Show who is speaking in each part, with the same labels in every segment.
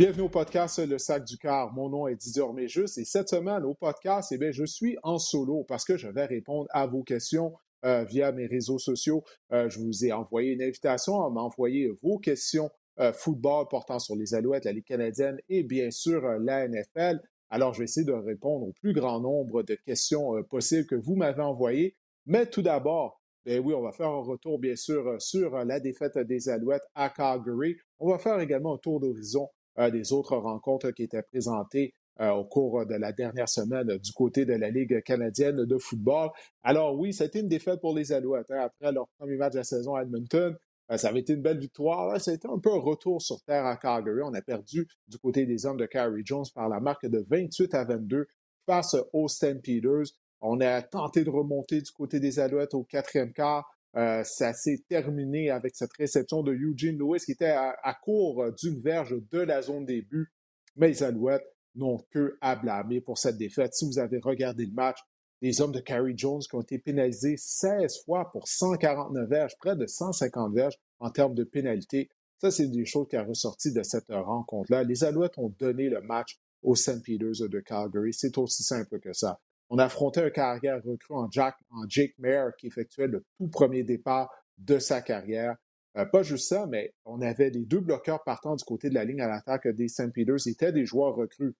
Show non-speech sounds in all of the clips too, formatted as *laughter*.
Speaker 1: Bienvenue au podcast Le Sac du Car. Mon nom est Didier Orméjus et cette semaine au podcast, eh bien, je suis en solo parce que je vais répondre à vos questions euh, via mes réseaux sociaux. Euh, je vous ai envoyé une invitation à m'envoyer vos questions euh, football portant sur les Alouettes, la Ligue canadienne et bien sûr la NFL. Alors, je vais essayer de répondre au plus grand nombre de questions possibles que vous m'avez envoyées. Mais tout d'abord, ben oui, on va faire un retour, bien sûr, sur la défaite des Alouettes à Calgary. On va faire également un tour d'horizon des autres rencontres qui étaient présentées euh, au cours de la dernière semaine du côté de la Ligue canadienne de football. Alors oui, c'était une défaite pour les Alouettes. Hein. Après leur premier match de la saison à Edmonton, euh, ça avait été une belle victoire. A été un peu un retour sur terre à Calgary. On a perdu du côté des hommes de Carrie Jones par la marque de 28 à 22 face aux Stampeders. On a tenté de remonter du côté des Alouettes au quatrième quart. Euh, ça s'est terminé avec cette réception de Eugene Lewis qui était à, court d'une verge de la zone des buts. Mais les Alouettes n'ont que à blâmer pour cette défaite. Si vous avez regardé le match, les hommes de Carrie Jones qui ont été pénalisés 16 fois pour 149 verges, près de 150 verges en termes de pénalité. Ça, c'est des choses qui ont ressorti de cette rencontre-là. Les Alouettes ont donné le match aux St. Peters de Calgary. C'est aussi simple que ça. On affrontait un carrière recru en, Jack, en Jake Mayer qui effectuait le tout premier départ de sa carrière. Euh, pas juste ça, mais on avait les deux bloqueurs partant du côté de la ligne à l'attaque des St. Peters étaient des joueurs recrues.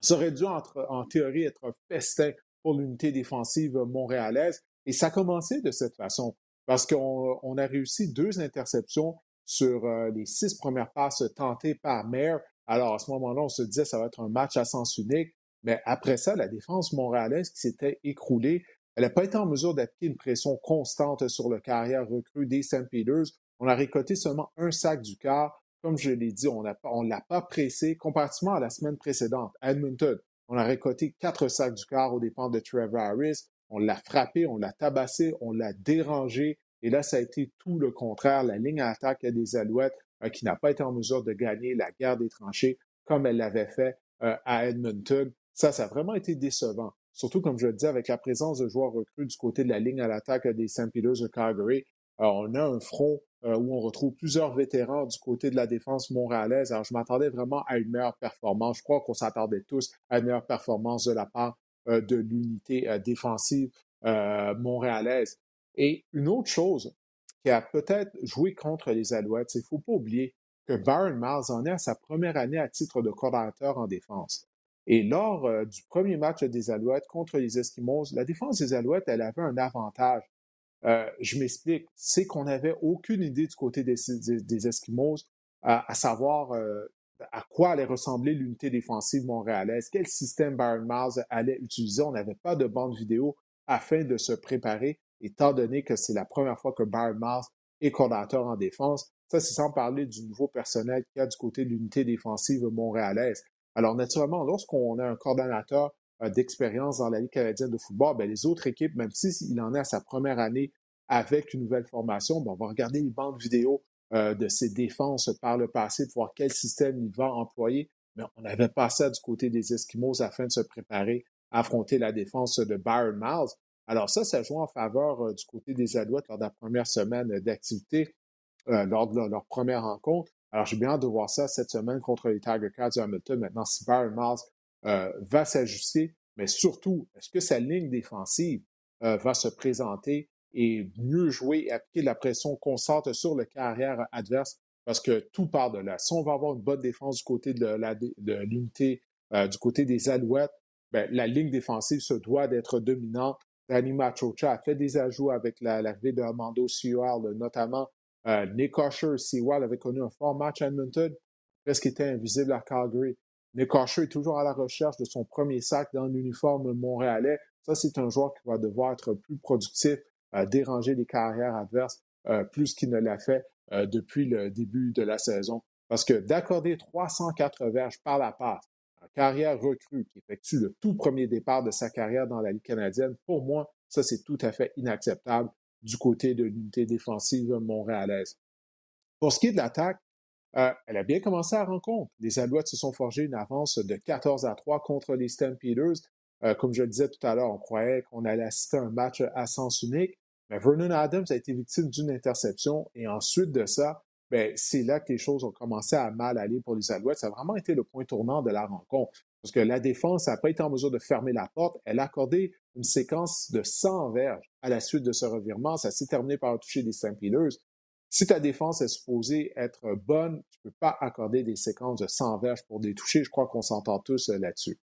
Speaker 1: Ça aurait dû, en théorie, être un festin pour l'unité défensive montréalaise. Et ça a commencé de cette façon, parce qu'on a réussi deux interceptions sur euh, les six premières passes tentées par Mayer. Alors, à ce moment-là, on se disait que ça va être un match à sens unique. Mais après ça, la défense montréalaise qui s'était écroulée, elle n'a pas été en mesure d'appliquer une pression constante sur le carrière recru des St. Peters. On a récolté seulement un sac du quart. Comme je l'ai dit, on ne l'a pas pressé comparativement à la semaine précédente. À Edmonton, on a récolté quatre sacs du quart aux dépens de Trevor Harris. On l'a frappé, on l'a tabassé, on l'a dérangé. Et là, ça a été tout le contraire. La ligne à attaque des Alouettes euh, qui n'a pas été en mesure de gagner la guerre des tranchées comme elle l'avait fait euh, à Edmonton. Ça, ça a vraiment été décevant. Surtout, comme je le disais, avec la présence de joueurs recrues du côté de la ligne à l'attaque des St. Peters de Calgary, euh, on a un front euh, où on retrouve plusieurs vétérans du côté de la défense montréalaise. Alors, je m'attendais vraiment à une meilleure performance. Je crois qu'on s'attendait tous à une meilleure performance de la part euh, de l'unité défensive montréalaise. Et une autre chose qui a peut-être joué contre les Alouettes, c'est qu'il ne faut pas oublier que Baron Miles en est à sa première année à titre de coordinateur en défense. Et lors euh, du premier match des Alouettes contre les Eskimos, la défense des Alouettes, elle avait un avantage. Euh, je m'explique, c'est qu'on n'avait aucune idée du côté des, Eskimos à, savoir euh, à quoi allait ressembler l'unité défensive montréalaise, quel système Byron Miles allait utiliser. On n'avait pas de bande vidéo afin de se préparer, étant donné que c'est la première fois que Byron Miles est coordinateur en défense. Ça, c'est sans parler du nouveau personnel qu'il y a du côté de l'unité défensive montréalaise. Alors, naturellement, lorsqu'on a un coordonnateur euh, d'expérience dans la Ligue canadienne de football, bien, les autres équipes, même s'il en est à sa première année avec une nouvelle formation, bien, on va regarder les bandes vidéo euh, de ses défenses par le passé pour voir quel système il va employer. Mais on avait pas ça du côté des Eskimos afin de se préparer à affronter la défense de Byron Miles. Alors ça, ça joue en faveur euh, du côté des Alouettes lors de la première semaine d'activité, lors de leur première rencontre. Alors, j'ai bien hâte de voir ça cette semaine contre les Tiger Cats de Hamilton. Maintenant, si Byron Miles va s'ajuster, mais surtout, est-ce que sa ligne défensive euh, va se présenter et mieux jouer et appliquer la pression constante sur le carrière adverse? Parce que tout part de là. Si on va avoir une bonne défense du côté de l'unité, euh, du côté des Alouettes, ben, la ligne défensive se doit d'être dominante. Danny Machocha a fait des ajouts avec l'arrivée de Armando Sewell, notamment euh, Nick Seawall avait connu un fort match à Edmonton, presque était invisible à Calgary. Nick est toujours à la recherche de son premier sac dans l'uniforme montréalais. Ça, c'est un joueur qui va devoir être plus productif, euh, déranger les carrières adverses euh, plus qu'il ne l'a fait depuis le début de la saison. Parce que d'accorder 304 verges par la passe, un carrière recrue qui effectue le tout premier départ de sa carrière dans la Ligue canadienne, pour moi, ça, c'est tout à fait inacceptable du côté de l'unité défensive montréalaise. Pour ce qui est de l'attaque, euh, elle a bien commencé à la rencontre. Les Alouettes se sont forgés une avance de 14 à 3 contre les Stampeders. Euh, comme je le disais tout à l'heure, on croyait qu'on allait assister à un match à sens unique, mais Vernon Adams a été victime d'une interception et ensuite de ça, ben, c'est là que les choses ont commencé à mal aller pour les Alouettes. Ça a vraiment été le point tournant de la rencontre. Parce que la défense n'a pas été en mesure de fermer la porte. Elle a accordé une séquence de 100 verges à la suite de ce revirement. Ça s'est terminé par toucher des Stampeders. Si ta défense est supposée être bonne, tu ne peux pas accorder des séquences de 100 verges pour des toucher. Je crois qu'on s'entend tous euh, là-dessus.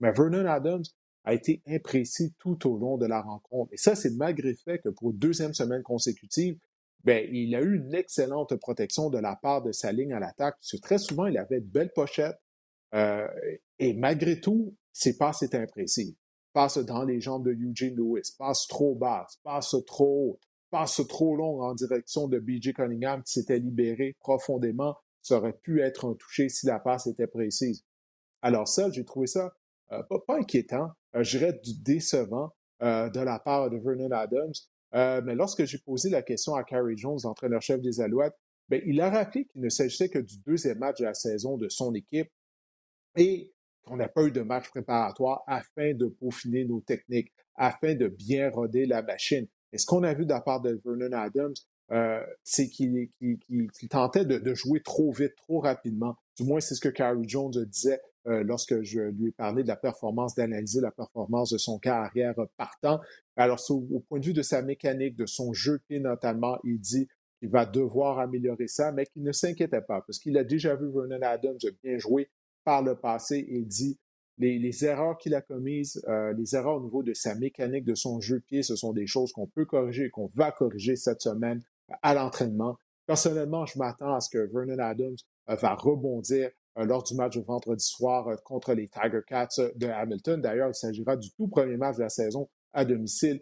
Speaker 1: Mais Vernon Adams a été imprécis tout au long de la rencontre. Et ça, c'est malgré le fait que pour deuxième semaine consécutive, ben, il a eu une excellente protection de la part de sa ligne à l'attaque. Parce très souvent, il avait de belles pochettes. Euh, et malgré tout, ses passes étaient imprécises. Passe dans les jambes de Eugene Lewis, passe trop basse, passe trop haute, passe trop long en direction de B.J. Cunningham qui s'était libéré profondément. Ça aurait pu être un touché si la passe était précise. Alors ça, j'ai trouvé ça euh, pas, inquiétant, euh, je dirais décevant de la part de Vernon Adams. mais lorsque j'ai posé la question à Carrie Jones, l'entraîneur-chef des Alouettes, ben, il a rappelé qu'il ne s'agissait que du deuxième match de la saison de son équipe et qu'on n'a pas eu de match préparatoire afin de peaufiner nos techniques, afin de bien roder la machine. Et ce qu'on a vu de la part de Vernon Adams, euh, c'est qu'il tentait de, jouer trop vite, trop rapidement. Du moins, c'est ce que Carrie Jones disait euh, lorsque je lui ai parlé de la performance, d'analyser la performance de son carrière partant. Alors, au, point de vue de sa mécanique, de son jeu de pied notamment, il dit qu'il va devoir améliorer ça, mais qu'il ne s'inquiétait pas, parce qu'il a déjà vu Vernon Adams bien jouer par le passé et dit les, erreurs qu'il a commises, euh, les erreurs au niveau de sa mécanique, de son jeu pied, ce sont des choses qu'on peut corriger et qu'on va corriger cette semaine à l'entraînement. Personnellement, je m'attends à ce que Vernon Adams euh, va rebondir euh, lors du match de vendredi soir contre les Tiger Cats de Hamilton. D'ailleurs, il s'agira du tout premier match de la saison à domicile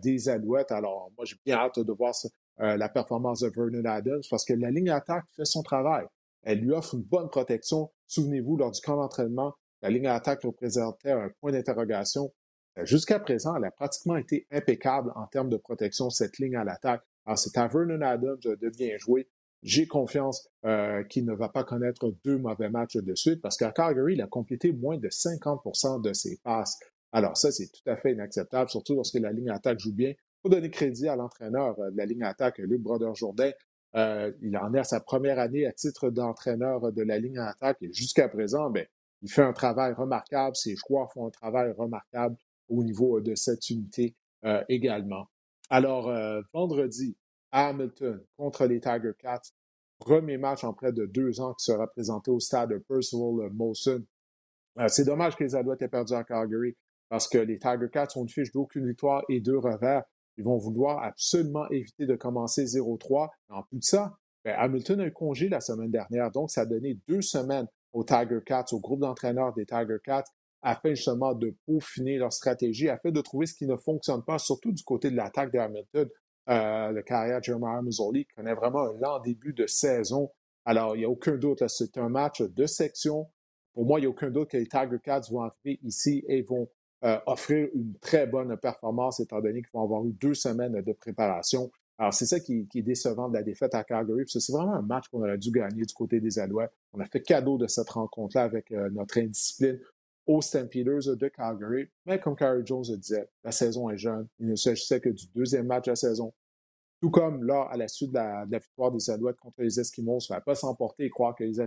Speaker 1: des Alouettes. Alors, moi, j'ai bien hâte de voir la performance de Vernon Adams parce que la ligne attaque fait son travail. Elle lui offre une bonne protection. Souvenez-vous, lors du camp d'entraînement, la ligne d'attaque représentait un point d'interrogation. Euh, jusqu'à présent, elle a pratiquement été impeccable en termes de protection, cette ligne à l'attaque. Alors, c'est à Vernon Adams de bien jouer. J'ai confiance euh, qu'il ne va pas connaître deux mauvais matchs de suite parce qu'à Calgary, il a complété moins de 50% de ses passes. Alors ça, c'est tout à fait inacceptable, surtout lorsque la ligne attaque joue bien. Faut donner crédit à l'entraîneur euh, de la ligne attaque, Luc Brodeur-Jourdain, euh, il en est à sa première année à titre d'entraîneur de la ligne en attaque et jusqu'à présent, ben, il fait un travail remarquable. Ses joueurs font un travail remarquable au niveau de cette unité euh, également. Alors, euh, vendredi, Hamilton contre les Tiger Cats, premier match en près de deux ans qui sera présenté au stade de Percival Molson. c'est dommage que les Alouettes aient perdu à Calgary parce que les Tiger Cats ont une fiche d'aucune victoire et deux revers. Ils vont vouloir absolument éviter de commencer 0-3. En plus de ça, ben, Hamilton a eu congé la semaine dernière, donc ça a donné deux semaines aux Tiger Cats, au groupe d'entraîneurs des Tiger Cats, afin justement de peaufiner leur stratégie, afin de trouver ce qui ne fonctionne pas, surtout du côté de l'attaque de Hamilton. Euh, le carrière Jeremiah Mazzoli connaît vraiment un lent début de saison. Alors, il n'y a aucun doute, c'est un match de section. Pour moi, il n'y a aucun doute que les Tiger Cats vont arriver ici et vont euh, offrir une très bonne performance étant donné qu'ils vont avoir eu deux semaines de préparation. Alors, c'est ça qui, est décevant de la défaite à Calgary. C'est vraiment un match qu'on aurait dû gagner du côté des Alouettes. On a fait cadeau de cette rencontre-là avec euh, notre indiscipline aux Stampeders de Calgary. Mais comme Carrie Jones le disait, la saison est jeune. Il ne s'agissait que du deuxième match de la saison. Tout comme là, à la suite de la, victoire des Alouettes contre les Eskimos, il ne pas s'emporter et croire que les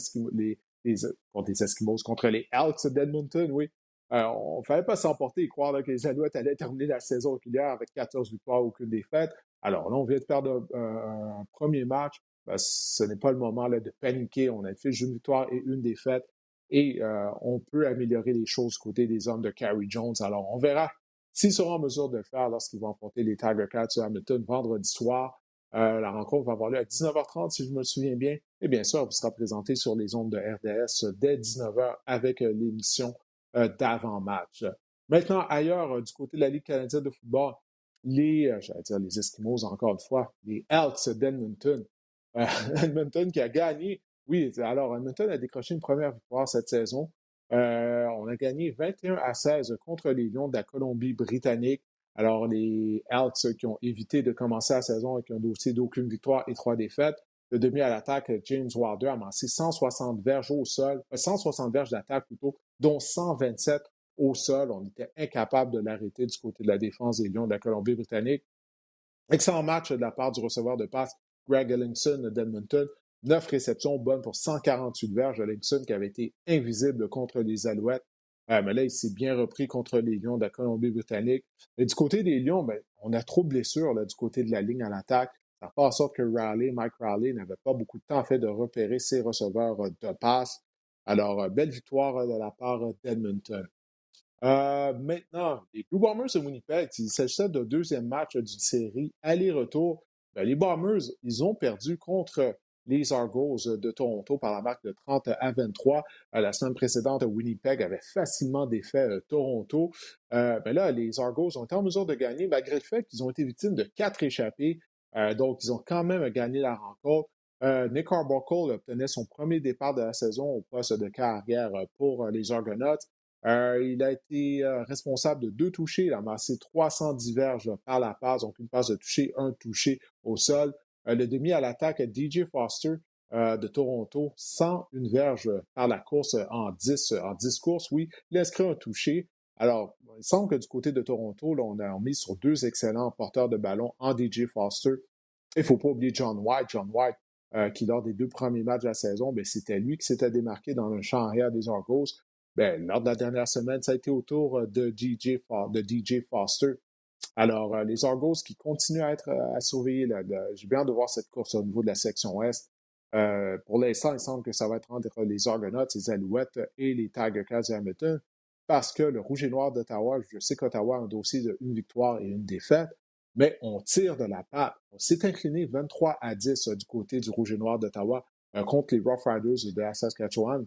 Speaker 1: les, contre les Eskimos, contre les Elks d'Edmonton, oui, euh, on ne fallait pas s'emporter et croire que les Alouettes allaient terminer la saison régulière avec 14 victoires, aucune défaite. Alors là, on vient de perdre un, premier match. Ben, ce n'est pas le moment de paniquer. On a fait une victoire et une défaite. Et euh, on peut améliorer les choses côté des hommes de Carrie Jones. Alors, on verra s'ils seront en mesure de le faire lorsqu'ils vont affronter les Tiger Cats à Hamilton vendredi soir. Euh, la rencontre va avoir lieu à 19h30, si je me souviens bien. Et bien sûr, elle sera présentée sur les ondes de RDS dès 19h avec l'émission euh, d'avant-match. Maintenant, ailleurs, euh, du côté de la Ligue canadienne de football, les, euh, j'allais dire les Eskimos encore une fois, les Elks d'Edmonton. *laughs* Edmonton qui a gagné. Oui, alors Edmonton a décroché une première victoire cette saison. on a gagné 21 à 16 contre les Lions de la Colombie-Britannique. Alors, les Elks qui ont évité de commencer la saison avec un dossier d'aucune victoire et trois défaites. Le demi à l'attaque, James Wilder a amassé 160 verges au sol, 160 verges d'attaque plutôt, dont 127 au sol. On était incapable de l'arrêter du côté de la défense des Lions de la Colombie-Britannique. Excellent match de la part du receveur de passe Greg Ellingson d'Edmonton. 9 réceptions bonnes pour 148 verges. Livingston qui avait été invisible contre les Alouettes. Euh, mais là, il s'est bien repris contre les Lions de la Colombie-Britannique. Et du côté des Lions, ben, on a trop de blessures du côté de la ligne à l'attaque. Ça fait en sorte que Raleigh, Mike Raleigh n'avait pas beaucoup de temps fait de repérer ses receveurs euh, de passe. Alors, euh, belle victoire de la part d'Edmonton. maintenant, les Blue Bombers de Winnipeg, il s'agissait d'un deuxième match d'une série aller-retour. Ben, les Bombers, ils ont perdu contre les Argos de Toronto par la marque de 30 à 23. Euh, la semaine précédente, Winnipeg avait facilement défait euh, Toronto. Euh, ben là, les Argos ont été en mesure de gagner malgré le fait qu'ils ont été victimes de quatre échappées. donc, ils ont quand même gagné la rencontre. Nick Arbuckle obtenait son premier départ de la saison au poste de carrière pour les Argonauts. il a été responsable de deux touchés. Il a amassé 310 verges par la passe, donc une passe de toucher, un touché au sol. Euh, le demi à l'attaque DJ Foster euh, de Toronto, sans une verge par la course en 10, en 10 courses, oui, il a inscrit un touché. Alors, il semble que du côté de Toronto, là, on a mis sur deux excellents porteurs de ballon en DJ Foster. Il ne faut pas oublier John White. John White, euh, qui lors des deux premiers matchs de la saison, ben, c'était lui qui s'était démarqué dans le champ arrière des Argos. Ben, lors de la dernière semaine, ça a été au tour de DJ, de DJ Foster. Alors, euh, les Argos qui continuent à être euh, à surveiller, j'ai bien de voir cette course au niveau de la section Ouest. Euh, pour l'instant, il semble que ça va être entre les Argonauts, les Alouettes et les Tiger Cats de Hamilton, parce que le Rouge et Noir d'Ottawa, je sais qu'Ottawa a un dossier de victoire et une défaite, mais on tire de la patte. On s'est incliné 23 à 10 du côté du Rouge et Noir d'Ottawa contre les Rough Riders de la Saskatchewan.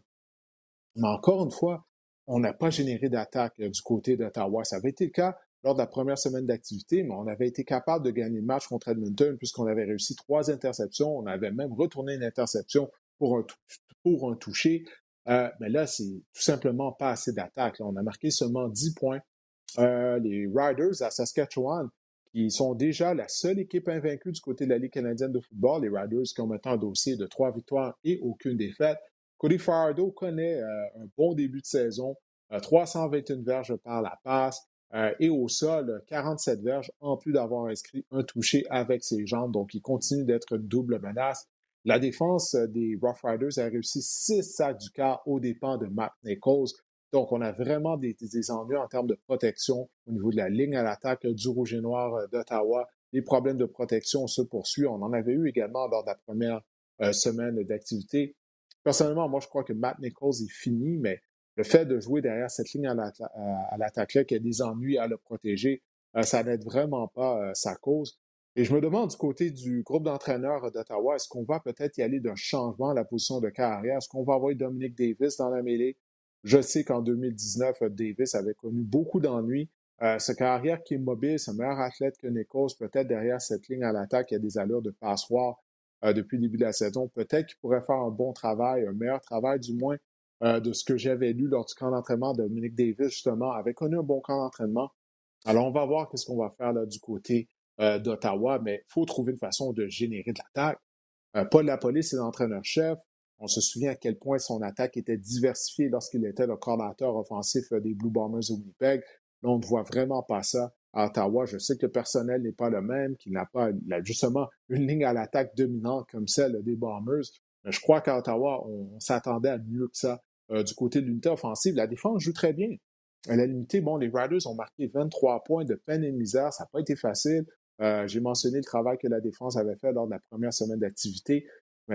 Speaker 1: Mais encore une fois, on n'a pas généré d'attaque du côté d'Ottawa. Ça avait été le cas lors de la première semaine d'activité, mais on avait été capable de gagner le match contre Edmonton puisqu'on avait réussi trois interceptions. On avait même retourné une interception pour un, pour un toucher. Euh, mais là, c'est tout simplement pas assez d'attaque. On a marqué seulement 10 points. Euh, les Riders à Saskatchewan, qui sont déjà la seule équipe invaincue du côté de la Ligue canadienne de football, les Riders qui ont maintenant un dossier de trois victoires et aucune défaite. Cody Fardo connaît euh, un bon début de saison, 321 verges par la passe, euh, et au sol, 47 verges, en plus d'avoir inscrit un touché avec ses jambes. Donc, il continue d'être une double menace. La défense des Rough Riders a réussi 6 sacs du quart aux dépens de Matt Nichols. Donc, on a vraiment des, ennuis en termes de protection au niveau de la ligne à l'attaque du Rouge et Noir d'Ottawa. Les problèmes de protection se poursuivent. On en avait eu également lors de la première euh, semaine d'activité. Personnellement, moi, je crois que Matt Nichols est fini, mais le fait de jouer derrière cette ligne à l'attaque-là, qui a des ennuis à le protéger, euh, ça n'aide vraiment pas euh, sa cause. Et je me demande du côté du groupe d'entraîneurs d'Ottawa, est-ce qu'on va peut-être y aller d'un changement à la position de carrière? Est-ce qu'on va envoyer Dominique Davis dans la mêlée? Je sais qu'en 2019, Davis avait connu beaucoup d'ennuis. Euh, ce carrière qui est mobile, un meilleur athlète que Nichols, peut-être derrière cette ligne à l'attaque, il y a des allures de passoire depuis le début de la saison. Peut-être qu'il pourrait faire un bon travail, un meilleur travail du moins euh, de ce que j'avais lu lors du camp d'entraînement de Dominique Davis, justement, avait connu un bon camp d'entraînement. Alors, on va voir qu'est-ce qu'on va faire là, du côté euh, d'Ottawa, mais il faut trouver une façon de générer de l'attaque. Euh, Paul Lapolice est l'entraîneur-chef. On se souvient à quel point son attaque était diversifiée lorsqu'il était le coordinateur offensif des Blue Bombers de Winnipeg. Là, on ne voit vraiment pas ça à Ottawa. Je sais que le personnel n'est pas le même, qu'il n'a pas justement une ligne à l'attaque dominante comme celle des Bombers. Mais je crois qu'à Ottawa, on s'attendait à mieux que ça euh, du côté de l'unité offensive, la défense joue très bien. À la limité, bon, les Riders ont marqué 23 points de peine et de misère. Ça n'a pas été facile. Euh, j'ai mentionné le travail que la défense avait fait lors de la première semaine d'activité.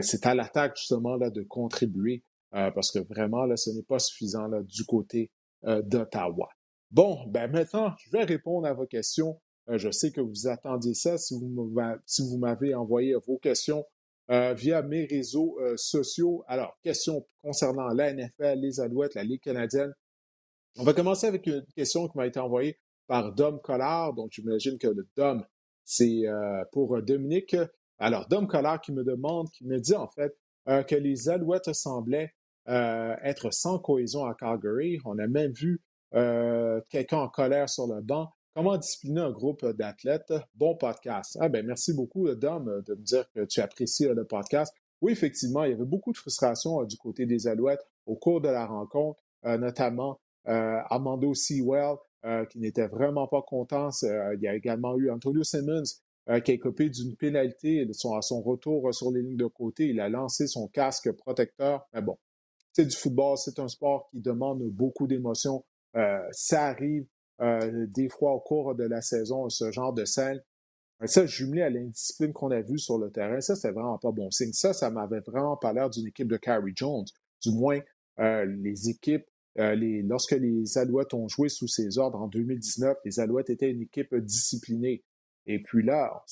Speaker 1: C'est à l'attaque, justement, de contribuer euh, parce que vraiment, ce n'est pas suffisant du côté d'Ottawa. Bon, ben maintenant, je vais répondre à vos questions. je sais que vous attendiez ça. Si vous m'avez envoyé vos questions euh, via mes réseaux euh, sociaux. Alors, question concernant la NFL, les Alouettes, la Ligue canadienne. On va commencer avec une question qui m'a été envoyée par Dom Collard. Donc, j'imagine que le Dom, c'est euh, pour Dominique. Alors, Dom Collard qui me demande, qui me dit en fait que les Alouettes semblaient être sans cohésion à Calgary. On a même vu quelqu'un en colère sur le banc. Comment discipliner un groupe d'athlètes? Bon podcast. Ah ben merci beaucoup, Dom, de me dire que tu apprécies le podcast. Oui, effectivement, il y avait beaucoup de frustration du côté des Alouettes au cours de la rencontre, euh, notamment euh, Armando Sewell, euh, qui n'était vraiment pas content. il y a également eu Antonio Simmons, qui a écopé d'une pénalité à son retour sur les lignes de côté. Il a lancé son casque protecteur. Mais bon, c'est du football, c'est un sport qui demande beaucoup d'émotions. ça arrive des fois au cours de la saison, ce genre de scène. Ça, jumelé à l'indiscipline qu'on a vue sur le terrain, ça, c'est vraiment pas bon signe. Ça, ça m'avait vraiment pas l'air d'une équipe de Carrie Jones. Du moins, euh, les équipes, euh, les, lorsque les Alouettes ont joué sous ses ordres en 2019, les Alouettes étaient une équipe disciplinée. Et puis là,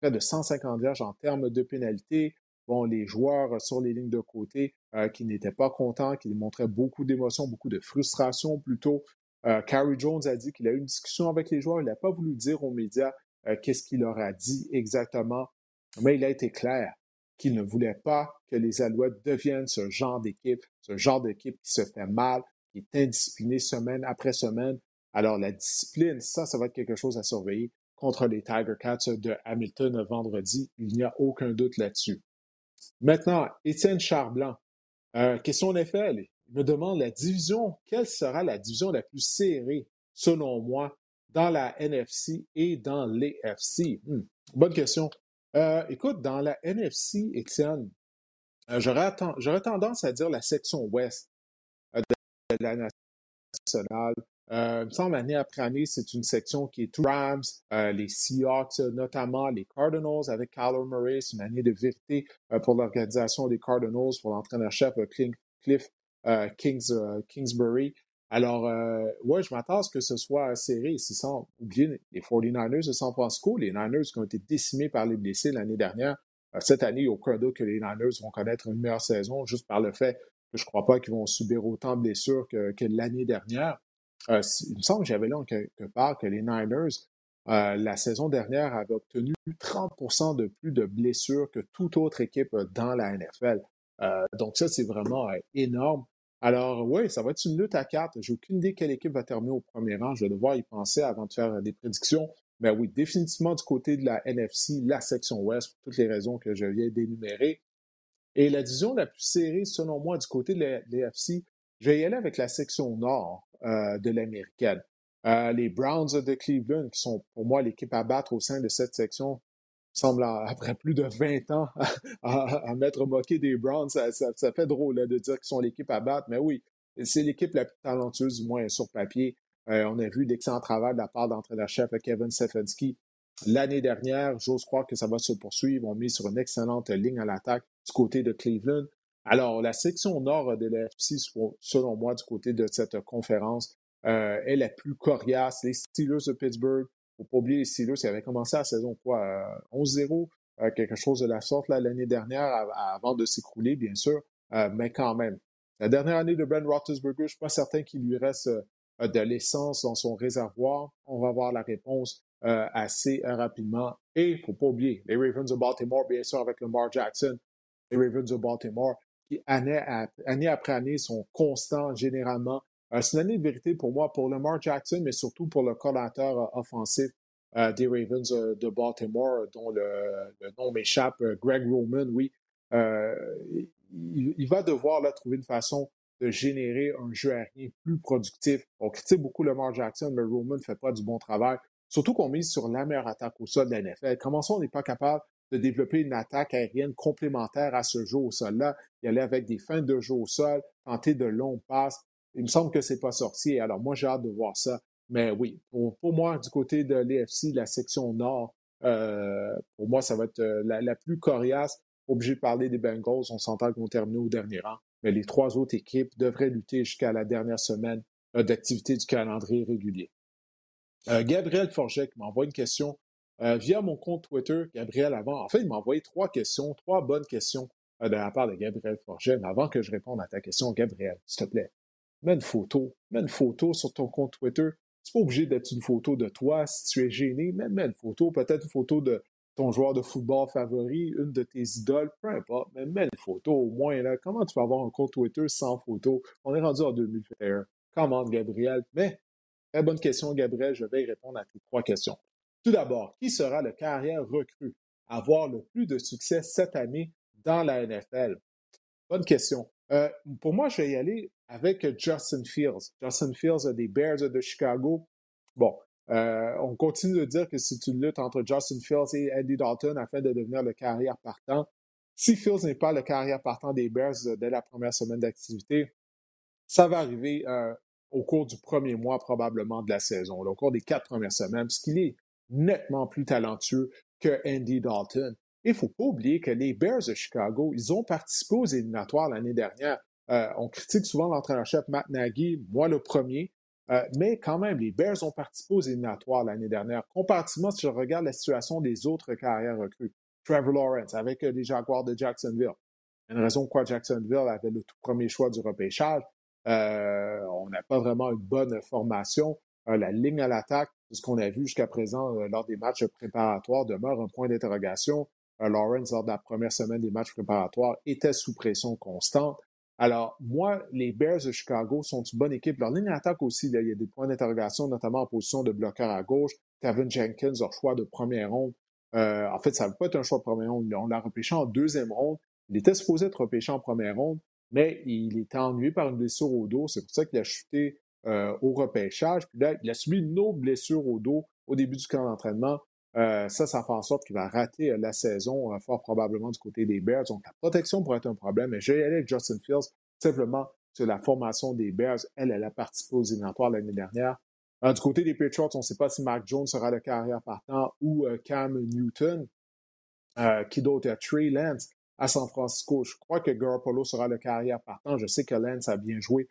Speaker 1: près de 150 verges en termes de pénalité. Bon, les joueurs sur les lignes de côté euh, qui n'étaient pas contents, qui montraient beaucoup d'émotions, beaucoup de frustration plutôt. Carrie Jones a dit qu'il a eu une discussion avec les joueurs. Il n'a pas voulu dire aux médias euh, qu'est-ce qu'il leur a dit exactement. Mais il a été clair qu'il ne voulait pas que les Alouettes deviennent ce genre d'équipe, ce genre d'équipe qui se fait mal, qui est indisciplinée semaine après semaine. Alors la discipline, ça, ça va être quelque chose à surveiller contre les Tiger Cats de Hamilton vendredi. Il n'y a aucun doute là-dessus. Maintenant, Étienne Charblanc. Euh, question d'effet, il me demande la division, quelle sera la division la plus serrée, selon moi, dans la NFC et dans l'AFC? Hmm, bonne question. Euh, écoute, dans la NFC, Étienne, euh, j'aurais tendance à dire la section ouest euh, de la nationale. Il me semble année après année, c'est une section qui est Rams, les Seahawks, notamment les Cardinals avec Kyler Murray. C'est une année de vérité pour l'organisation des Cardinals, pour l'entraîneur-chef Cliff Kings, Kingsbury. Alors, euh, ouais, je m'attends à ce que ce soit serré. C'est sans oublier les 49ers de San Francisco, les Niners qui ont été décimés par les blessés l'année dernière. Euh, cette année, aucun doute que les Niners vont connaître une meilleure saison juste par le fait que je ne crois pas qu'ils vont subir autant de blessures que, l'année dernière. Euh, il me semble que j'avais là quelque part que les Niners, la saison dernière, avaient obtenu 30 de plus de blessures que toute autre équipe dans la NFL. donc ça, c'est vraiment énorme. Alors, oui, ça va être une lutte à quatre. J'ai aucune idée quelle équipe va terminer au premier rang. Je vais devoir y penser avant de faire des prédictions. Mais oui, définitivement du côté de la NFC, la section Ouest, pour toutes les raisons que je viens d'énumérer. Et la division la plus serrée, selon moi, du côté de la NFC, je vais y aller avec la section Nord euh, de l'américaine. Euh, les Browns de Cleveland, qui sont pour moi l'équipe à battre au sein de cette section, semble, après plus de 20 ans, à, mettre moqué des Browns. Ça, fait drôle de dire qu'ils sont l'équipe à battre, mais oui, c'est l'équipe la plus talentueuse, du moins sur papier. Euh, on a vu l'excellent travail de la part d'entraîneur-chef Kevin Stefanski l'année dernière. J'ose croire que ça va se poursuivre. On met sur une excellente ligne à l'attaque du côté de Cleveland. Alors, la section nord de l'FC, selon moi, du côté de cette conférence, euh, est la plus coriace. Les Steelers de Pittsburgh, faut pas oublier les Steelers qui avaient commencé la saison quoi, 11-0, euh, euh, quelque chose de la sorte l'année dernière avant de s'écrouler, bien sûr, euh, mais quand même. La dernière année de Ben Roethlisberger, je suis pas certain qu'il lui reste de l'essence dans son réservoir. On va voir la réponse assez rapidement. Et faut pas oublier les Ravens de Baltimore, bien sûr, avec Lamar Jackson. Les Ravens de Baltimore, qui année, après année sont constants généralement euh, c'est une année de vérité pour moi, pour Lamar Jackson, mais surtout pour le coordinateur euh, offensif euh, des Ravens de Baltimore, dont le, nom m'échappe, Greg Roman, oui. Il, va devoir trouver une façon de générer un jeu aérien plus productif. On critique beaucoup Lamar Jackson, mais Roman ne fait pas du bon travail. Surtout qu'on mise sur la meilleure attaque au sol de la NFL. Comment ça, on n'est pas capable de développer une attaque aérienne complémentaire à ce jeu au sol-là? Y aller avec des fins de jeu au sol, tenter de longues passes. Il me semble que c'est pas sorti. Alors, moi, j'ai hâte de voir ça. Mais oui, pour, moi, du côté de l'EFC, la section nord, euh, pour moi, ça va être euh, la, plus coriace. Obligé de parler des Bengals. On s'entend qu'ils vont terminer au dernier rang. Mais les trois autres équipes devraient lutter jusqu'à la dernière semaine euh, d'activité du calendrier régulier. Gabriel Forget m'envoie une question via mon compte Twitter. Gabriel, avant, en fait, il m'a envoyé trois questions, trois bonnes questions de la part de Gabriel Forget. Mais avant que je réponde à ta question, Gabriel, s'il te plaît, mets une photo. Mets une photo sur ton compte Twitter. C'est pas obligé d'être une photo de toi si tu es gêné, mais mets une photo, peut-être une photo de ton joueur de football favori, une de tes idoles, peu importe, mais mets une photo au moins. Là. Comment tu peux avoir un compte Twitter sans photo? On est rendu en 2021. Comment, Gabriel? Mais, très bonne question, Gabriel. Je vais répondre à tes trois questions. Tout d'abord, qui sera le carrière recru à avoir le plus de succès cette année dans la NFL? Bonne question. Euh, pour moi, je vais y aller avec Justin Fields. Justin Fields des Bears de Chicago. Bon, on continue de dire que c'est une lutte entre Justin Fields et Andy Dalton afin de devenir le carrière partant. Si Fields n'est pas le carrière partant des Bears dès la première semaine d'activité, ça va arriver au cours du premier mois probablement de la saison, au cours des quatre premières semaines, parce qu'il est nettement plus talentueux que Andy Dalton. Il faut pas oublier que les Bears de Chicago, ils ont participé aux éliminatoires l'année dernière. Euh, on critique souvent l'entraîneur-chef Matt Nagy, moi le premier, euh, mais quand même, les Bears ont participé aux éliminatoires l'année dernière. Comparativement, si je regarde la situation des autres carrières recrues, Trevor Lawrence avec euh, les Jaguars de Jacksonville. Une raison pourquoi Jacksonville avait le tout premier choix du repêchage. on n'a pas vraiment une bonne formation. La ligne à l'attaque, ce qu'on a vu jusqu'à présent lors des matchs préparatoires, demeure un point d'interrogation. Lawrence, lors de la première semaine des matchs préparatoires, était sous pression constante. Alors, moi, les Bears de Chicago sont une bonne équipe. Leur ligne d'attaque aussi, il y a des points d'interrogation, notamment en position de bloqueur à gauche. Kevin Jenkins, leur choix de première ronde. Euh, en fait, ça ne veut pas être un choix de première ronde. On l'a repêché en deuxième ronde. Il était supposé être repêché en première ronde, mais il était ennuyé par une blessure au dos. C'est pour ça qu'il a chuté euh, au repêchage. Puis là, il a subi une autre blessure au dos au début du camp d'entraînement. Euh, ça, ça fait en sorte qu'il va rater euh, la saison euh, fort probablement du côté des Bears. Donc, la protection pourrait être un problème. Mais je vais aller avec Justin Fields simplement sur la formation des Bears. Elle, elle a participé aux éliminatoires l'année dernière. du côté des Patriots, on ne sait pas si Mark Jones sera le carrière partant ou Cam Newton. qui d'autre? Trey Lance à San Francisco. Je crois que Garoppolo sera le carrière partant. Je sais que Lance a bien joué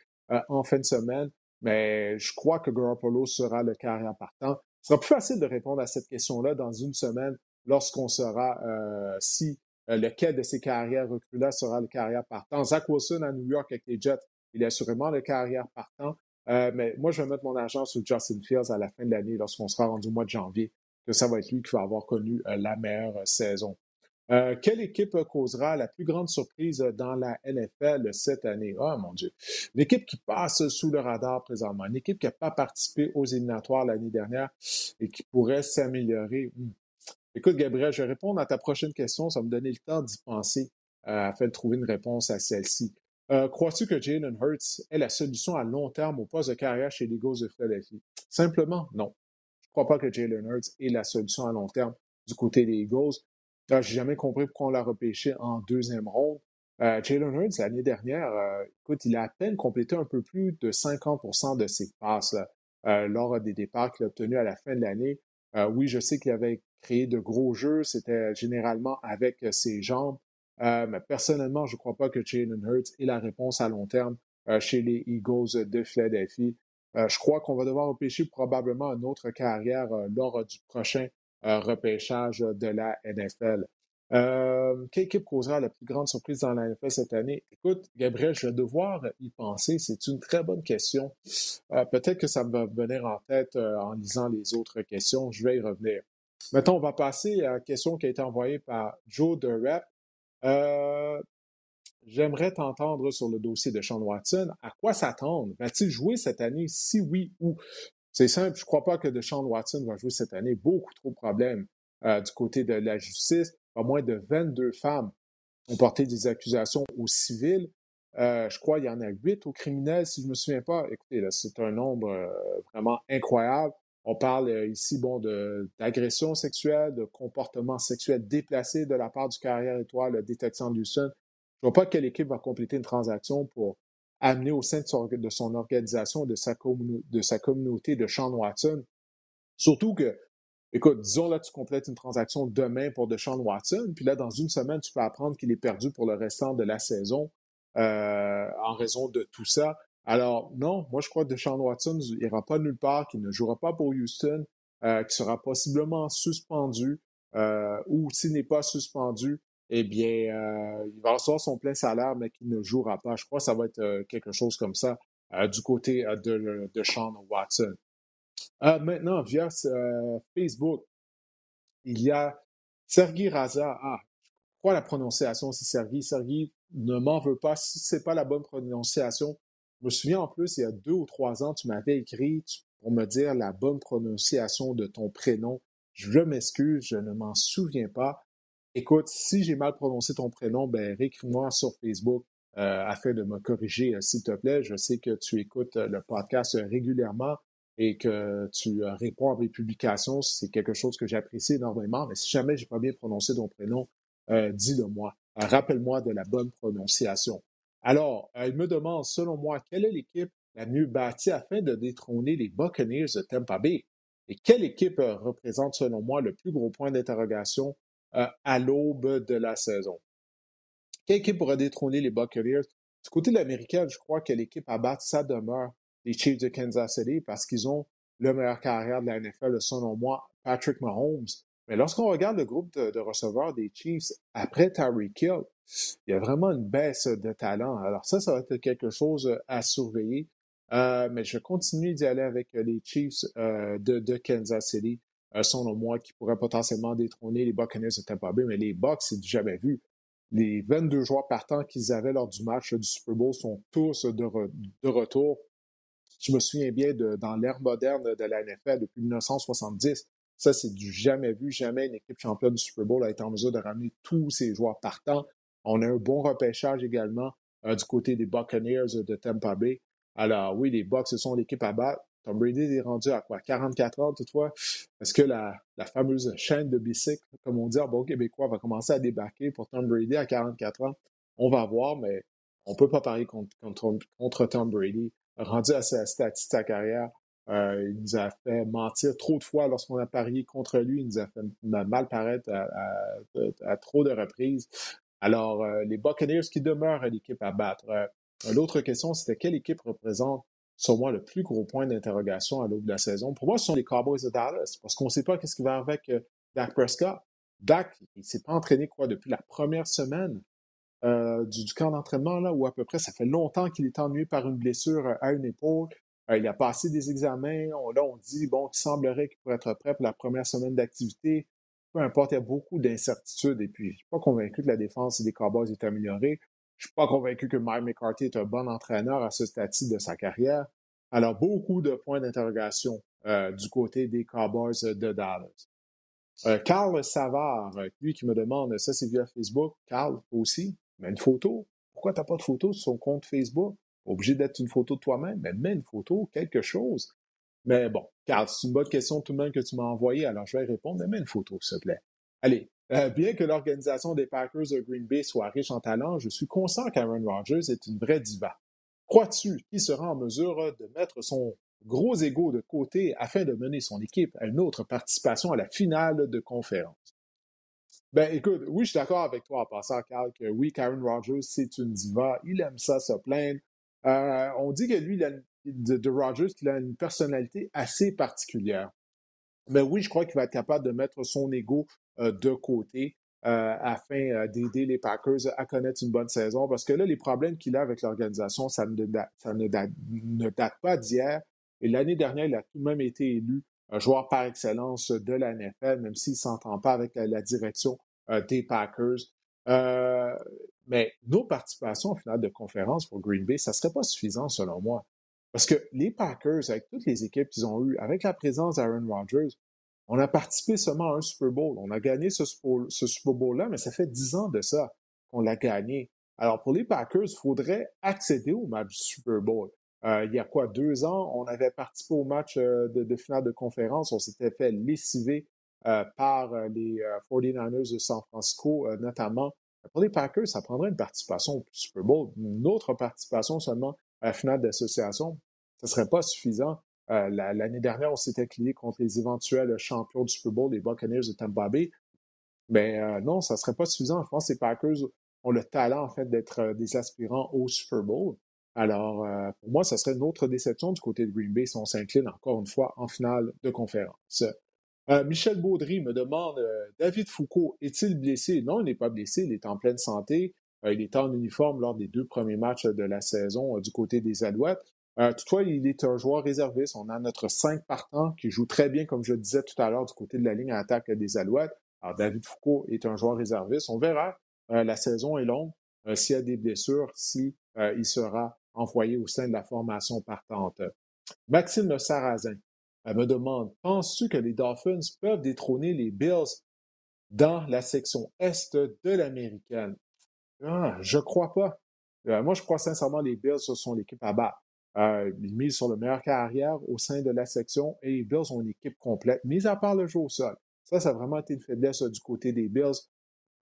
Speaker 1: en fin de semaine, mais je crois que Garoppolo sera le carrière partant. Ce sera plus facile de répondre à cette question-là dans une semaine lorsqu'on saura euh, si euh, lequel de ces carrières recrues-là sera le carrière partant. Zach Wilson à New York avec les Jets, il est assurément le carrière partant. Euh, mais moi, je vais mettre mon argent sur Justin Fields à la fin de l'année lorsqu'on sera rendu au mois de janvier, que ça va être lui qui va avoir connu la meilleure saison. Euh, quelle équipe causera la plus grande surprise dans la NFL cette année? Oh mon Dieu. L'équipe qui passe sous le radar présentement, une équipe qui n'a pas participé aux éliminatoires l'année dernière et qui pourrait s'améliorer. Hmm. Écoute, Gabriel, je vais répondre à ta prochaine question. Ça va me donner le temps d'y penser euh, afin de trouver une réponse à celle-ci. Euh, crois-tu que Jalen Hurts est la solution à long terme au poste de carrière chez les Eagles de Philadelphie? Simplement, non. Je ne crois pas que Jalen Hurts est la solution à long terme du côté des Eagles. Je n'ai jamais compris pourquoi on l'a repêché en deuxième ronde. Euh, Jalen Hurts, l'année dernière, euh, écoute, il a à peine complété un peu plus de 50% de ses passes euh, lors des départs qu'il a obtenus à la fin de l'année. oui, je sais qu'il avait créé de gros jeux, c'était généralement avec ses jambes, mais personnellement, je ne crois pas que Jalen Hurts est la réponse à long terme chez les Eagles de Philadelphie. je crois qu'on va devoir repêcher probablement une autre carrière lors du prochain repêchage de la NFL. Euh, quelle équipe causera la plus grande surprise dans la NFL cette année? Écoute, Gabriel, je vais devoir y penser. C'est une très bonne question. Euh, peut-être que ça me va venir en tête euh, en lisant les autres questions. Je vais y revenir. Maintenant, on va passer à la question qui a été envoyée par Joe de Rep. J'aimerais t'entendre sur le dossier de Sean Watson. À quoi s'attendre? Va-t-il jouer cette année? Si oui, où? C'est simple, je ne crois pas que Deshaun Watson va jouer cette année. Beaucoup trop de problèmes euh, du côté de la justice. Pas moins de 22 femmes ont porté des accusations aux civils. Euh, je crois qu'il y en a 8 aux criminels, si je ne me souviens pas. Écoutez, c'est un nombre euh, vraiment incroyable. On parle ici bon, d'agression sexuelle, de comportement sexuel déplacé de la part du carrière étoile, le détection Houston. Je ne vois pas quelle équipe va compléter une transaction pour amener au sein de son, organisation, de sa, de sa communauté de Sean Watson. Surtout que, écoute, disons là, tu complètes une transaction demain pour Deshaun Watson, puis là, dans une semaine, tu peux apprendre qu'il est perdu pour le restant de la saison euh, en raison de tout ça. Alors, non, moi, je crois que Deshaun Watson n'ira pas nulle part, qu'il ne jouera pas pour Houston, euh, qu'il sera possiblement suspendu, euh, ou s'il n'est pas suspendu, eh bien, euh, il va recevoir son plein salaire, mais qu'il ne jouera pas. Je crois que ça va être euh, quelque chose comme ça euh, du côté de, de, Sean Watson. maintenant, via Facebook, il y a Sergi Raza. Ah, je crois la prononciation, c'est Sergi. Sergi ne m'en veut pas. Si ce n'est pas la bonne prononciation, je me souviens en plus, il y a deux ou trois ans, tu m'avais écrit pour me dire la bonne prononciation de ton prénom. Je m'excuse, je ne m'en souviens pas. Écoute, si j'ai mal prononcé ton prénom, ben réécris-moi sur Facebook euh, afin de me corriger, euh, s'il te plaît. Je sais que tu écoutes euh, le podcast régulièrement. et que tu réponds à mes publications, c'est quelque chose que j'apprécie énormément. Mais si jamais j'ai pas bien prononcé ton prénom, dis-le-moi. Rappelle-moi de la bonne prononciation. Alors, il me demande, selon moi, quelle est l'équipe la mieux bâtie afin de détrôner les Buccaneers de Tampa Bay? Et quelle équipe représente, selon moi, le plus gros point d'interrogation à l'aube de la saison? Quelle équipe pourrait détrôner les Buccaneers? Du côté de l'américaine, je crois que l'équipe à battre, ça demeure les Chiefs de Kansas City parce qu'ils ont le meilleur carrière de la NFL, selon moi, Patrick Mahomes. Mais lorsqu'on regarde le groupe de, receveurs des Chiefs après Tyreek Hill, il y a vraiment une baisse de talent. Alors ça, ça va être quelque chose à surveiller. Euh, mais je continue d'y aller avec les Chiefs euh, de, Kansas City, euh, selon moi, qui pourraient potentiellement détrôner les Buccaneers de Tampa Bay. Mais les Bucks, c'est du jamais vu. Les 22 joueurs partants qu'ils avaient lors du match du Super Bowl sont tous de, retour. Je me souviens bien dans l'ère moderne de la NFL depuis 1970. Ça, c'est du jamais vu. Jamais une équipe championne du Super Bowl a été en mesure de ramener tous ses joueurs partants. On a un bon repêchage également euh, du côté des Buccaneers de Tampa Bay. Alors oui, les Bucks, ce sont l'équipe à battre. Tom Brady est rendu à quoi? 44 ans toutefois? Est-ce que la, fameuse chaîne de bicycle, comme on dit en bon québécois, va commencer à débarquer pour Tom Brady à 44 ans? On va voir, mais on ne peut pas parier contre, Tom Brady rendu à sa statut de sa carrière, euh, il nous a fait mentir trop de fois lorsqu'on a parié contre lui. Il nous a fait mal paraître à, trop de reprises. Alors, euh, les Buccaneers qui demeurent l'équipe à battre. Euh, l'autre question, c'était quelle équipe représente, selon moi, le plus gros point d'interrogation à l'aube de la saison? Pour moi, ce sont les Cowboys de Dallas, parce qu'on ne sait pas qu'est-ce qui va avec Dak Prescott. Dak, il ne s'est pas entraîné quoi depuis la première semaine. Euh, du, camp d'entraînement, là, où à peu près ça fait longtemps qu'il est ennuyé par une blessure euh, à une épaule. Euh, il a passé des examens. là, on dit bon, qu'il semblerait qu'il pourrait être prêt pour la première semaine d'activité. Peu importe, il y a beaucoup d'incertitudes. Et puis, je ne suis pas convaincu que la défense des Cowboys est améliorée. Je ne suis pas convaincu que Mike McCarthy est un bon entraîneur à ce stade de sa carrière. Alors, beaucoup de points d'interrogation du côté des Cowboys de Dallas. Carl Savard, lui qui me demande, ça c'est via Facebook, Carl aussi, Mets une photo. Pourquoi tu n'as pas de photo sur son compte Facebook? Obligé d'être une photo de toi-même, mais mets une photo, quelque chose. Mais bon, Carl, c'est une bonne question tout de même que tu m'as envoyée, alors je vais répondre, mais mets une photo, s'il te plaît. Allez, euh, bien que l'organisation des Packers de Green Bay soit riche en talent, je suis conscient qu'Aaron Rodgers est une vraie diva. Crois-tu qu'il sera en mesure de mettre son gros ego de côté afin de mener son équipe à une autre participation à la finale de conférence? Ben écoute, oui, je suis d'accord avec toi en passant, Carl, que oui, Karen Rogers, c'est une diva. Il aime ça se plaindre. Euh, on dit que lui, de, Rogers, qu'il a une personnalité assez particulière. Mais oui, je crois qu'il va être capable de mettre son ego de côté euh, afin d'aider les Packers à connaître une bonne saison. Parce que là, les problèmes qu'il a avec l'organisation, ça, ne, date, pas d'hier. Et l'année dernière, il a tout de même été élu joueur par excellence de la NFL, même s'il ne s'entend pas avec la, direction euh, des Packers. Euh, mais nos participations au final de conférence pour Green Bay, ça ne serait pas suffisant selon moi. Parce que les Packers, avec toutes les équipes qu'ils ont eues, avec la présence d'Aaron Rodgers, on a participé seulement à un Super Bowl. On a gagné ce, Super Bowl-là, mais ça fait dix ans de ça qu'on l'a gagné. Alors pour les Packers, il faudrait accéder au match du Super Bowl. Euh, il y a quoi, deux ans, on avait participé au match euh, de, finale de conférence. On s'était fait lessiver euh, par les 49ers de San Francisco, notamment. Pour les Packers, ça prendrait une participation au Super Bowl, une autre participation seulement à la finale d'association. Ce ne serait pas suffisant. L'année dernière, on s'était clié contre les éventuels champions du Super Bowl, les Buccaneers de Tampa Bay. Mais non, ça ne serait pas suffisant. Je pense que les Packers ont le talent, en fait, d'être des aspirants au Super Bowl. Alors, euh, pour moi, ça serait une autre déception du côté de Green Bay si on s'incline encore une fois en finale de conférence. Euh, Michel Baudry me demande euh, David Foucault est-il blessé Non, il n'est pas blessé, il est en pleine santé. il est en uniforme lors des deux premiers matchs de la saison du côté des Alouettes. Toutefois, il est un joueur réserviste. On a notre 5 partants qui joue très bien, comme je le disais tout à l'heure, du côté de la ligne à attaque des Alouettes. Alors, David Foucault est un joueur réserviste. On verra. la saison est longue. S'il y a des blessures, si il sera envoyé au sein de la formation partante. Maxime Sarrazin me demande Penses-tu que les Dolphins peuvent détrôner les Bills dans la section Est de l'américaine? Ah, Je crois pas. Euh, moi, je crois sincèrement que les Bills ce sont l'équipe à battre. Euh, ils misent sur le meilleur carrière au sein de la section et les Bills ont une équipe complète, mis à part le jeu au sol. Ça, ça a vraiment été une faiblesse du côté des Bills.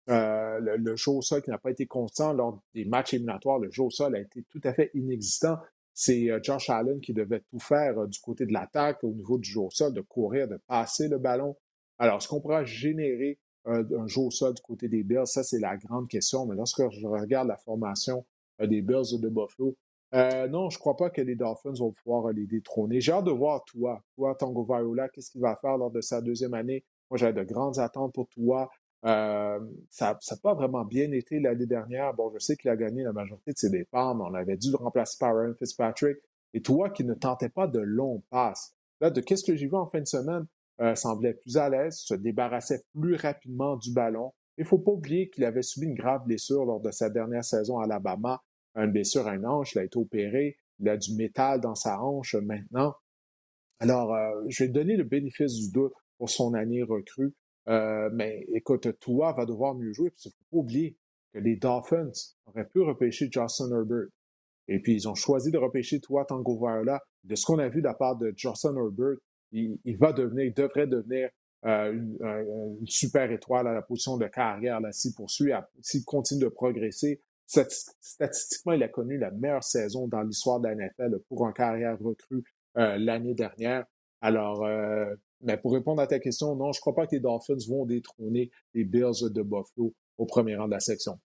Speaker 1: Euh, le, jeu au sol qui n'a pas été constant lors des matchs éliminatoires, le jeu au sol a été tout à fait inexistant. C'est euh, Josh Allen qui devait tout faire euh, du côté de l'attaque, au niveau du jeu au sol, de courir, de passer le ballon. Alors, est-ce qu'on pourra générer un, jeu au sol du côté des Bills? Ça, c'est la grande question. Mais lorsque je regarde la formation des Bills de Buffalo, non, je ne crois pas que les Dolphins vont pouvoir les détrôner. J'ai hâte de voir toi, toi, Tango qu'est-ce qu'il va faire lors de sa deuxième année? Moi, j'avais de grandes attentes pour toi. Euh, ça n'a pas vraiment bien été l'année dernière. Bon, je sais qu'il a gagné la majorité de ses départs, mais on avait dû le remplacer par Aaron Fitzpatrick. Et toi qui ne tentais pas de longs passes, là, de qu'est-ce que j'ai vu en fin de semaine, euh, semblait plus à l'aise, se débarrassait plus rapidement du ballon. Il ne faut pas oublier qu'il avait subi une grave blessure lors de sa dernière saison à Alabama, une blessure à une hanche, il a été opéré, il a du métal dans sa hanche maintenant. Alors, euh, je vais donner le bénéfice du doute pour son année recrue. Euh, mais écoute, toi va devoir mieux jouer. Il ne faut pas oublier que les Dolphins auraient pu repêcher Justin Herbert. Et puis, ils ont choisi de repêcher toi, Tango là. De ce qu'on a vu de la part de Justin Herbert, il, va devenir, il devrait devenir euh, une, super étoile à la position de carrière s'il poursuit, s'il continue de progresser. Statistiquement, il a connu la meilleure saison dans l'histoire de la NFL pour un carrière recrue euh, l'année dernière. Alors, mais pour répondre à ta question, non, je ne crois pas que les Dolphins vont détrôner les Bills de Buffalo au premier rang de la section.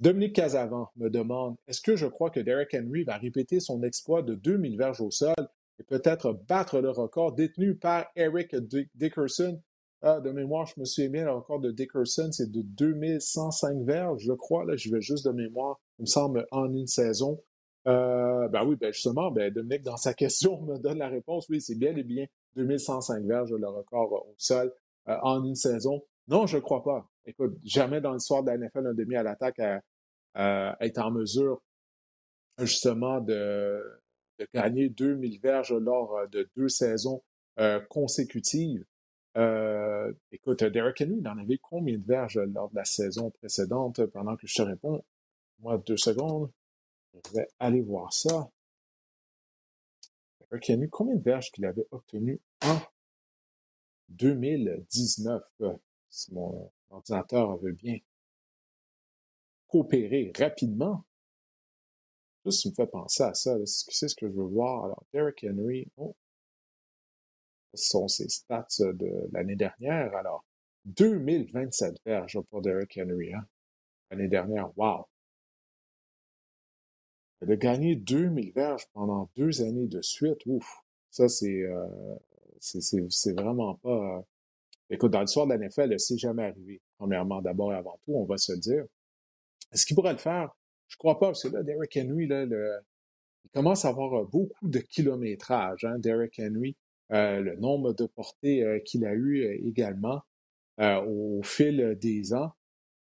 Speaker 1: Dominique Casavant me demande Est-ce que je crois que Derek Henry va répéter son exploit de 2000 verges au sol et peut-être battre le record détenu par Eric Dickerson? Ah, De mémoire, je me souviens bien, le record de Dickerson, c'est de 2105 verges, je crois. Je vais juste de mémoire, il me semble, en une saison. Euh, ben oui, ben justement, ben Dominique, dans sa question, *laughs* me donne la réponse. Oui, c'est bien et bien 2105 verges, le record au sol euh, en une saison. Non, je ne crois pas. Écoute, jamais dans l'histoire de la NFL, un demi à l'attaque a, été en mesure justement de, gagner 2000 verges lors euh, de deux saisons consécutives. Écoute, Derek Henry, il en avait combien de verges lors de la saison précédente? Pendant que je te réponds? Moi, deux secondes. Je vais aller voir ça. Derek combien de verges qu'il avait obtenu en 2019? Si mon ordinateur veut bien coopérer rapidement. Juste, me fait penser à ça. C'est ce que je veux voir. Alors, Derek Henry, oh, sont ses stats de l'année dernière. Alors, 2027 verges pour Derek Henry. Hein? L'année dernière, wow! de gagner 2000 verges pendant deux années de suite, ouf, ça, c'est euh, c'est vraiment pas. Euh, écoute, dans l'histoire de la NFL, c'est jamais arrivé. Premièrement, d'abord et avant tout, on va se dire. Est-ce qu'il pourrait le faire? Je crois pas, parce que là, Derek Henry, là, il commence à avoir euh, beaucoup de kilométrage, hein, Derek Henry, le nombre de portées qu'il a eu également au fil des ans.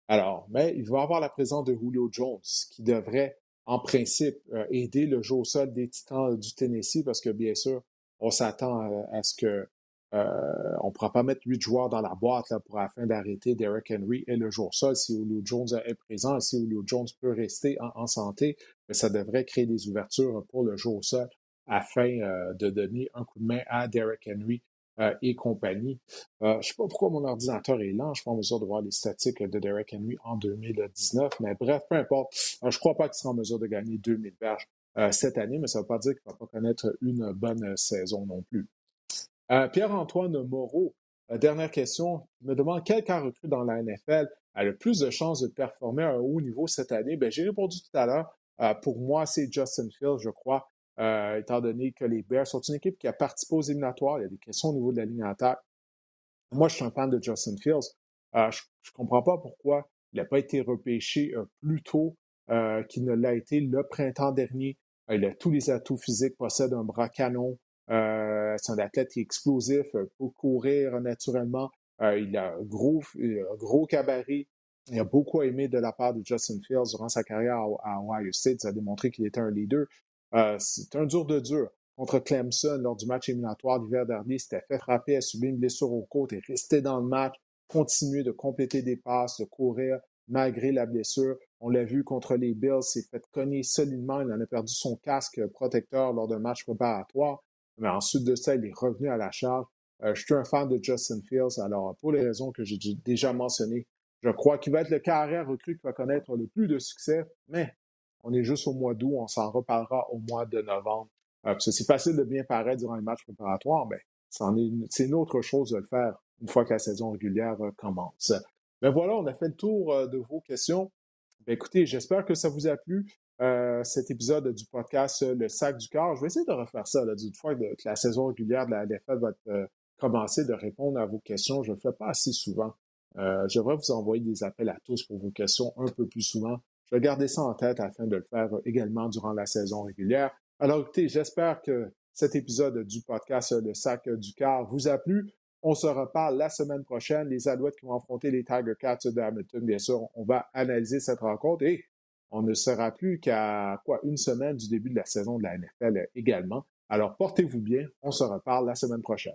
Speaker 1: Alors, mais il va avoir la présence de Julio Jones, qui devrait en principe, euh, aider le jeu au sol des Titans du Tennessee parce que, bien sûr, on s'attend à, ce que euh, on ne pourra pas mettre huit joueurs dans la boîte pour afin d'arrêter Derek Henry et le au sol si Julio Jones est présent si Julio Jones peut rester en, santé, mais ça devrait créer des ouvertures pour le au sol afin euh, de donner un coup de main à Derek Henry euh, et compagnie. Euh, je ne sais pas pourquoi mon ordinateur est lent. Je suis pas en mesure de voir les statistiques de Derek Henry en 2019. Mais bref, peu importe. Je ne crois pas qu'il sera en mesure de gagner 2000 verges cette année, mais ça ne veut pas dire qu'il ne va pas connaître une bonne saison non plus. Pierre-Antoine Moreau, dernière question, me demande quel cas dans la NFL a le plus de chances de performer à un haut niveau cette année? Ben, J'ai répondu tout à l'heure. pour moi, c'est Justin Fields, je crois. Euh, étant donné que les Bears sont une équipe qui a participé aux éliminatoires. Il y a des questions au niveau de la ligne attaque. Moi, je suis un fan de Justin Fields. Euh, je ne comprends pas pourquoi il n'a pas été repêché euh, plus tôt qu'il ne l'a été le printemps dernier. il a tous les atouts physiques, possède un bras canon. c'est un athlète qui est explosif, peut courir naturellement. il a un gros, un gros cabaret. Il a beaucoup aimé de la part de Justin Fields durant sa carrière à, Ohio State. Ça a démontré qu'il était un leader. Euh, c'est un dur de dur. Contre Clemson, lors du match éliminatoire d'hiver dernier, s'était fait frapper, a subi une blessure aux côtes et resté dans le match, continuer de compléter des passes, de courir. malgré la blessure. On l'a vu contre les Bills, s'est fait cogner solidement. Il en a perdu son casque protecteur lors d'un match préparatoire. Mais ensuite de ça, il est revenu à la charge. Euh, je suis un fan de Justin Fields. Alors, pour les raisons que j'ai déjà mentionnées, je crois qu'il va être le carrière recrue qui va connaître le plus de succès. Mais on est juste au mois d'août. On s'en reparlera au mois de novembre. Euh, c'est facile de bien paraître durant les matchs préparatoires, mais c'est une autre chose de le faire une fois que la saison régulière euh, commence. Mais voilà, on a fait le tour euh, de vos questions. Ben, écoutez, j'espère que ça vous a plu. cet épisode du podcast Le Sac du Corps. Je vais essayer de refaire ça, là, d'une fois que, la saison régulière de la NFL va commencer, de répondre à vos questions. Je ne le fais pas assez souvent. je vais vous envoyer des appels à tous pour vos questions un peu plus souvent. Je vais garder ça en tête afin de le faire également durant la saison régulière. Alors, écoutez, j'espère que cet épisode du podcast Le Sac du Car vous a plu. On se reparle la semaine prochaine. Les Alouettes qui vont affronter les Tiger Cats de Hamilton, bien sûr, on va analyser cette rencontre et on ne sera plus qu'à quoi une semaine du début de la saison de la NFL également. Alors portez-vous bien. On se reparle la semaine prochaine.